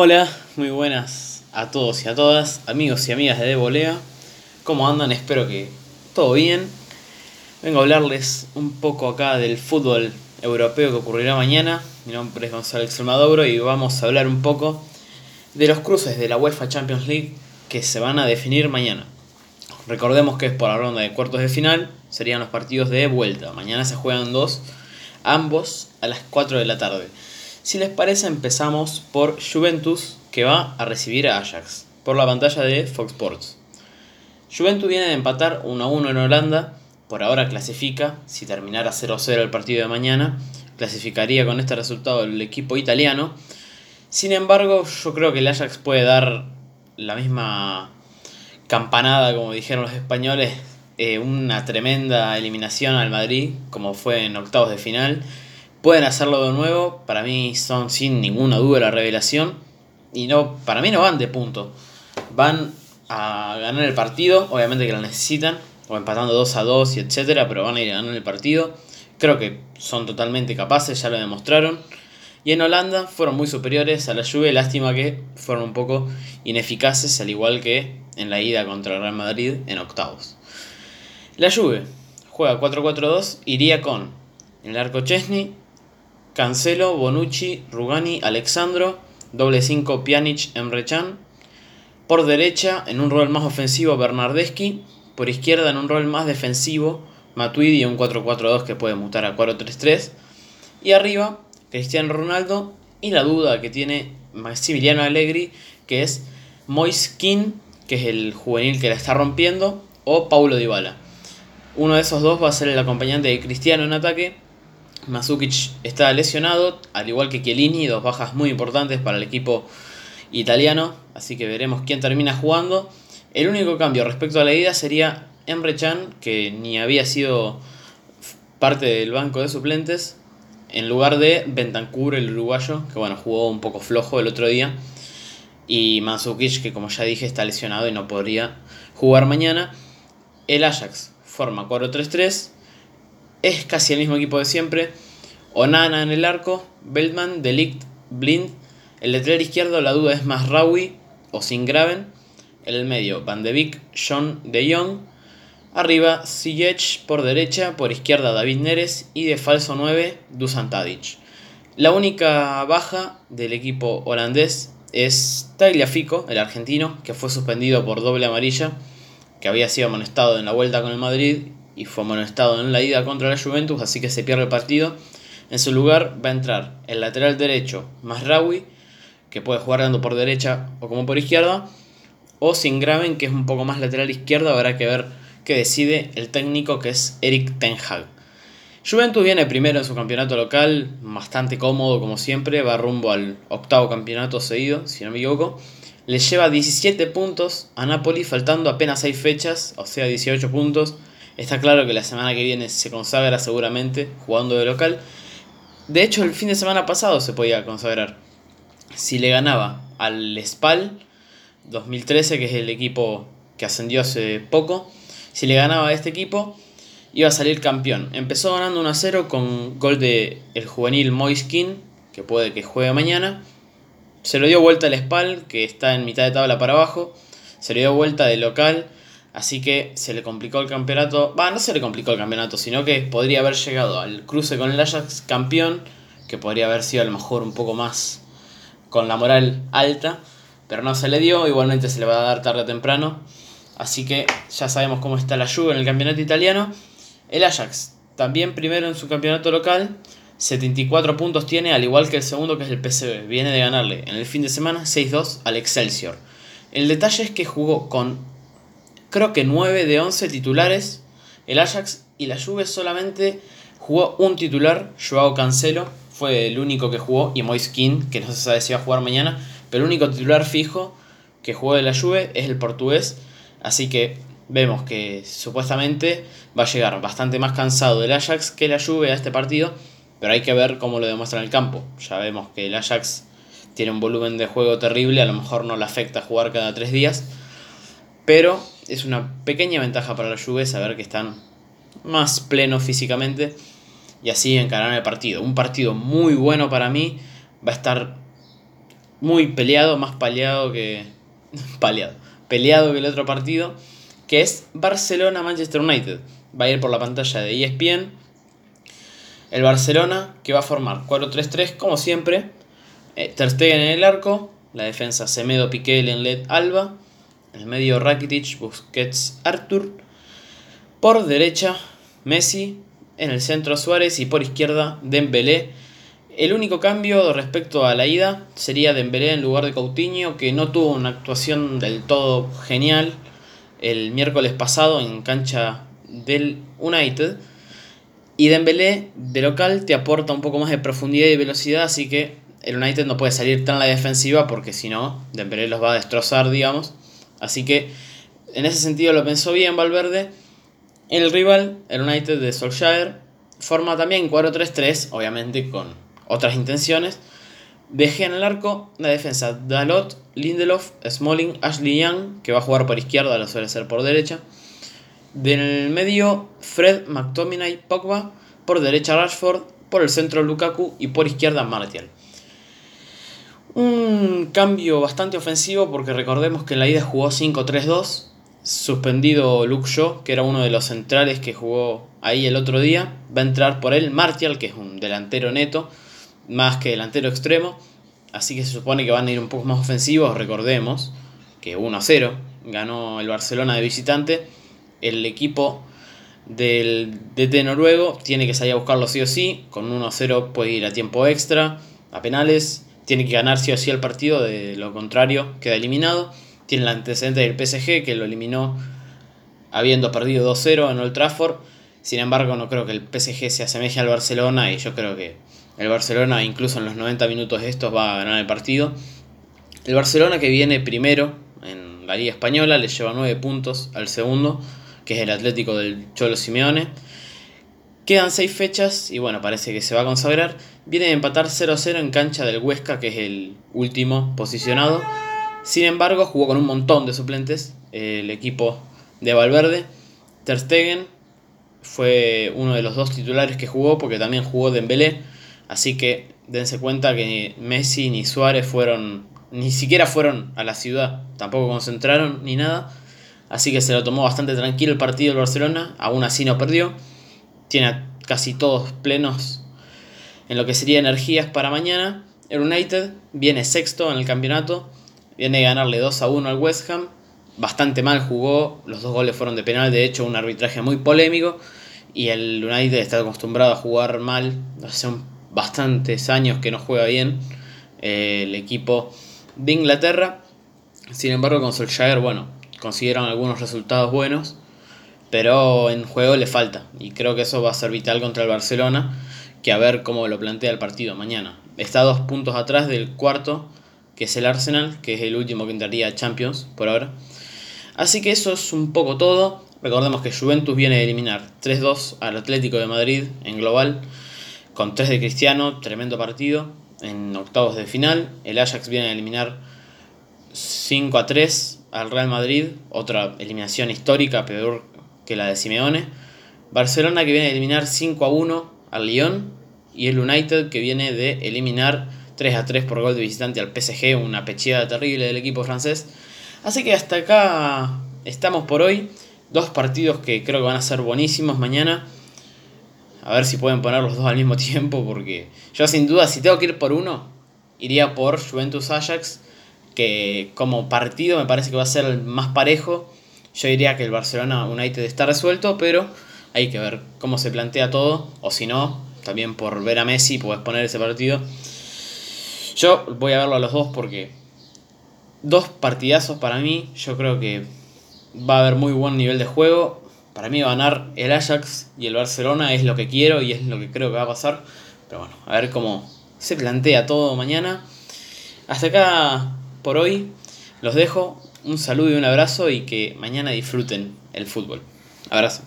Hola, muy buenas a todos y a todas, amigos y amigas de Devolea. ¿Cómo andan? Espero que todo bien. Vengo a hablarles un poco acá del fútbol europeo que ocurrirá mañana. Mi nombre es Gonzalo Extremaduro y vamos a hablar un poco de los cruces de la UEFA Champions League que se van a definir mañana. Recordemos que es por la ronda de cuartos de final, serían los partidos de vuelta. Mañana se juegan dos, ambos a las 4 de la tarde. Si les parece, empezamos por Juventus, que va a recibir a Ajax, por la pantalla de Fox Sports. Juventus viene de empatar 1 a 1 en Holanda, por ahora clasifica, si terminara 0-0 el partido de mañana, clasificaría con este resultado el equipo italiano. Sin embargo, yo creo que el Ajax puede dar la misma campanada, como dijeron los españoles, eh, una tremenda eliminación al Madrid, como fue en octavos de final Pueden hacerlo de nuevo, para mí son sin ninguna duda la revelación. Y no, para mí no van de punto. Van a ganar el partido, obviamente que lo necesitan, o empatando 2 a 2 y etcétera, pero van a ir a ganar el partido. Creo que son totalmente capaces, ya lo demostraron. Y en Holanda fueron muy superiores a la Juve, lástima que fueron un poco ineficaces, al igual que en la ida contra el Real Madrid en octavos. La Juve juega 4-4-2, iría con el arco Chesney, Cancelo, Bonucci, Rugani, Alexandro, doble 5 Pjanic, Emre Can. Por derecha, en un rol más ofensivo, Bernardeschi. Por izquierda, en un rol más defensivo, Matuidi, un 4-4-2 que puede mutar a 4-3-3. Y arriba, Cristiano Ronaldo. Y la duda que tiene Maximiliano Allegri, que es Moiskin, que es el juvenil que la está rompiendo, o Paulo Dybala. Uno de esos dos va a ser el acompañante de Cristiano en ataque Masukic está lesionado, al igual que Chiellini, dos bajas muy importantes para el equipo italiano, así que veremos quién termina jugando. El único cambio respecto a la ida sería Emre Chan, que ni había sido parte del banco de suplentes, en lugar de Bentancur, el uruguayo, que bueno, jugó un poco flojo el otro día, y Masukic, que como ya dije está lesionado y no podría jugar mañana. El Ajax forma 4-3-3 es casi el mismo equipo de siempre. Onana en el arco, Beltman, Delict, Blind. El lateral izquierdo la duda es más Rawi o sin Graven. En el medio Van de Beek, John de Jong. Arriba Ziyech por derecha, por izquierda David Neres y de falso 9 Dusan Tadic. La única baja del equipo holandés es Tagliafico, el argentino, que fue suspendido por doble amarilla, que había sido amonestado en la vuelta con el Madrid y fue amonestado en la ida contra la Juventus, así que se pierde el partido. En su lugar va a entrar el lateral derecho Masraoui, que puede jugar dando por derecha o como por izquierda, o sin Graven, que es un poco más lateral izquierdo, habrá que ver qué decide el técnico que es Eric Ten Hag. Juventus viene primero en su campeonato local, bastante cómodo como siempre, va rumbo al octavo campeonato seguido, si no me equivoco. Le lleva 17 puntos a Napoli, faltando apenas 6 fechas, o sea 18 puntos. Está claro que la semana que viene se consagra seguramente jugando de local. De hecho, el fin de semana pasado se podía consagrar. Si le ganaba al Spal 2013, que es el equipo que ascendió hace poco, si le ganaba a este equipo, iba a salir campeón. Empezó ganando 1 a 0 con gol de el juvenil Moiskin, que puede que juegue mañana. Se lo dio vuelta al Spal, que está en mitad de tabla para abajo. Se le dio vuelta de local Así que se le complicó el campeonato. Va, no se le complicó el campeonato, sino que podría haber llegado al cruce con el Ajax campeón, que podría haber sido a lo mejor un poco más con la moral alta, pero no se le dio, igualmente se le va a dar tarde o temprano. Así que ya sabemos cómo está la lluvia en el campeonato italiano. El Ajax, también primero en su campeonato local, 74 puntos tiene, al igual que el segundo que es el PSV. Viene de ganarle en el fin de semana 6-2 al Excelsior. El detalle es que jugó con creo que 9 de 11 titulares. El Ajax y la Juve solamente jugó un titular, Joao Cancelo, fue el único que jugó, y Moiskin, que no se sabe si va a jugar mañana, pero el único titular fijo que jugó de la Juve es el portugués, así que vemos que supuestamente va a llegar bastante más cansado del Ajax que la Juve a este partido, pero hay que ver cómo lo demuestra en el campo. Ya vemos que el Ajax tiene un volumen de juego terrible, a lo mejor no le afecta jugar cada tres días, pero es una pequeña ventaja para la Juve saber que están más plenos físicamente y así encarar el partido. Un partido muy bueno para mí. Va a estar muy peleado, más peleado que. peleado. Peleado que el otro partido, que es Barcelona-Manchester United. Va a ir por la pantalla de ESPN. El Barcelona que va a formar 4-3-3 como siempre. Eh, Ter Stegen en el arco. La defensa Semedo, Piqué, Lenglet, Alba. En el medio Rakitic, Busquets, Artur. Por derecha Messi. En el centro Suárez y por izquierda Dembélé el único cambio respecto a la ida sería Dembélé en lugar de Coutinho, que no tuvo una actuación del todo genial el miércoles pasado en cancha del United. Y Dembélé de local te aporta un poco más de profundidad y velocidad, así que el United no puede salir tan la defensiva porque si no, Dembélé los va a destrozar, digamos. Así que en ese sentido lo pensó bien Valverde. El rival, el United de Solskjaer, forma también 4-3-3, obviamente con otras intenciones. Dejé en el arco la defensa Dalot, Lindelof, Smalling, Ashley Young, que va a jugar por izquierda, lo suele ser por derecha. Del medio, Fred, McTominay, Pogba. Por derecha, Rashford. Por el centro, Lukaku. Y por izquierda, Martial. Un cambio bastante ofensivo porque recordemos que en la ida jugó 5-3-2. Suspendido Luke Shaw, que era uno de los centrales que jugó ahí el otro día. Va a entrar por él Martial, que es un delantero neto más que delantero extremo. Así que se supone que van a ir un poco más ofensivos. Recordemos que 1 0 ganó el Barcelona de visitante. El equipo del DT noruego tiene que salir a buscarlo sí o sí. Con 1 0 puede ir a tiempo extra, a penales. Tiene que ganar sí o sí el partido, de lo contrario queda eliminado. Tiene el antecedente del PSG que lo eliminó habiendo perdido 2-0 en Old Trafford. Sin embargo, no creo que el PSG se asemeje al Barcelona y yo creo que el Barcelona, incluso en los 90 minutos de estos, va a ganar el partido. El Barcelona que viene primero en la Liga Española le lleva 9 puntos al segundo, que es el Atlético del Cholo Simeone. Quedan 6 fechas y bueno, parece que se va a consagrar. Viene de empatar 0-0 en cancha del Huesca, que es el último posicionado. Sin embargo, jugó con un montón de suplentes el equipo de Valverde. Ter Stegen fue uno de los dos titulares que jugó, porque también jugó Dembélé Así que dense cuenta que Messi ni Suárez fueron, ni siquiera fueron a la ciudad, tampoco concentraron ni nada. Así que se lo tomó bastante tranquilo el partido del Barcelona, aún así no perdió. Tiene casi todos plenos en lo que sería energías para mañana. El United viene sexto en el campeonato, viene a ganarle 2 a 1 al West Ham. Bastante mal jugó, los dos goles fueron de penal, de hecho un arbitraje muy polémico. Y el United está acostumbrado a jugar mal, hace bastantes años que no juega bien eh, el equipo de Inglaterra. Sin embargo, con Solskjaer, bueno, consiguieron algunos resultados buenos, pero en juego le falta. Y creo que eso va a ser vital contra el Barcelona, que a ver cómo lo plantea el partido mañana. Está dos puntos atrás del cuarto, que es el Arsenal, que es el último que entraría a Champions por ahora. Así que eso es un poco todo. Recordemos que Juventus viene a eliminar 3-2 al Atlético de Madrid en global con 3 de Cristiano, tremendo partido. En octavos de final, el Ajax viene a eliminar 5 a 3 al Real Madrid, otra eliminación histórica, peor que la de Simeone. Barcelona que viene a eliminar 5 a 1 al Lyon y el United que viene de eliminar 3 a 3 por gol de visitante al PSG, una pecheada terrible del equipo francés. Así que hasta acá estamos por hoy. Dos partidos que creo que van a ser buenísimos mañana. A ver si pueden poner los dos al mismo tiempo, porque yo sin duda, si tengo que ir por uno, iría por Juventus Ajax, que como partido me parece que va a ser el más parejo. Yo diría que el Barcelona United está resuelto, pero hay que ver cómo se plantea todo, o si no, también por ver a Messi puedes poner ese partido. Yo voy a verlo a los dos porque dos partidazos para mí, yo creo que va a haber muy buen nivel de juego. Para mí ganar el Ajax y el Barcelona es lo que quiero y es lo que creo que va a pasar. Pero bueno, a ver cómo se plantea todo mañana. Hasta acá por hoy. Los dejo. Un saludo y un abrazo y que mañana disfruten el fútbol. Abrazo.